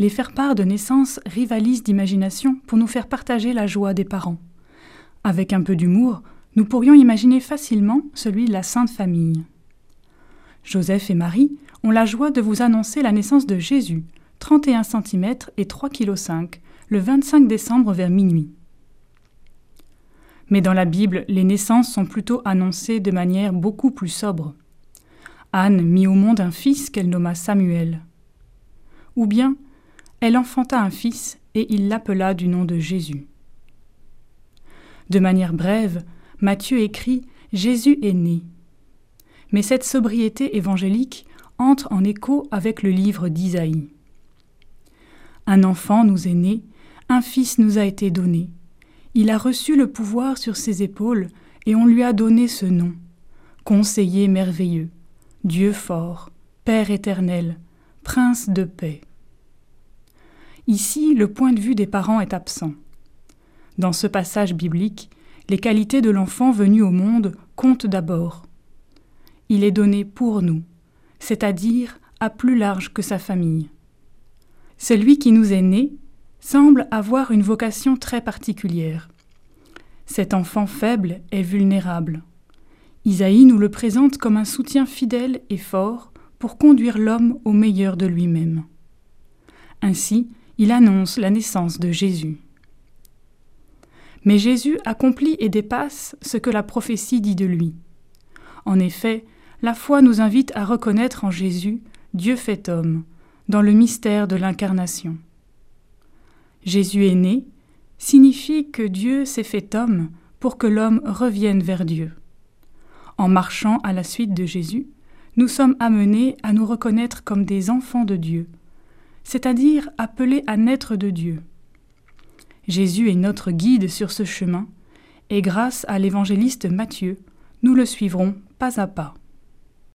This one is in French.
les faire-part de naissance rivalisent d'imagination pour nous faire partager la joie des parents. Avec un peu d'humour, nous pourrions imaginer facilement celui de la Sainte Famille. Joseph et Marie ont la joie de vous annoncer la naissance de Jésus, 31 cm et 3,5 kg, le 25 décembre vers minuit. Mais dans la Bible, les naissances sont plutôt annoncées de manière beaucoup plus sobre. Anne mit au monde un fils qu'elle nomma Samuel. Ou bien, elle enfanta un fils et il l'appela du nom de Jésus. De manière brève, Matthieu écrit Jésus est né. Mais cette sobriété évangélique entre en écho avec le livre d'Isaïe. Un enfant nous est né, un fils nous a été donné. Il a reçu le pouvoir sur ses épaules, et on lui a donné ce nom. Conseiller merveilleux, Dieu fort, Père éternel, Prince de paix. Ici, le point de vue des parents est absent. Dans ce passage biblique, les qualités de l'enfant venu au monde comptent d'abord. Il est donné pour nous, c'est-à-dire à plus large que sa famille. Celui qui nous est né semble avoir une vocation très particulière. Cet enfant faible est vulnérable. Isaïe nous le présente comme un soutien fidèle et fort pour conduire l'homme au meilleur de lui-même. Ainsi, il annonce la naissance de Jésus. Mais Jésus accomplit et dépasse ce que la prophétie dit de lui. En effet, la foi nous invite à reconnaître en Jésus Dieu fait homme, dans le mystère de l'incarnation. Jésus est né signifie que Dieu s'est fait homme pour que l'homme revienne vers Dieu. En marchant à la suite de Jésus, nous sommes amenés à nous reconnaître comme des enfants de Dieu, c'est-à-dire appelés à naître de Dieu. Jésus est notre guide sur ce chemin, et grâce à l'évangéliste Matthieu, nous le suivrons pas à pas.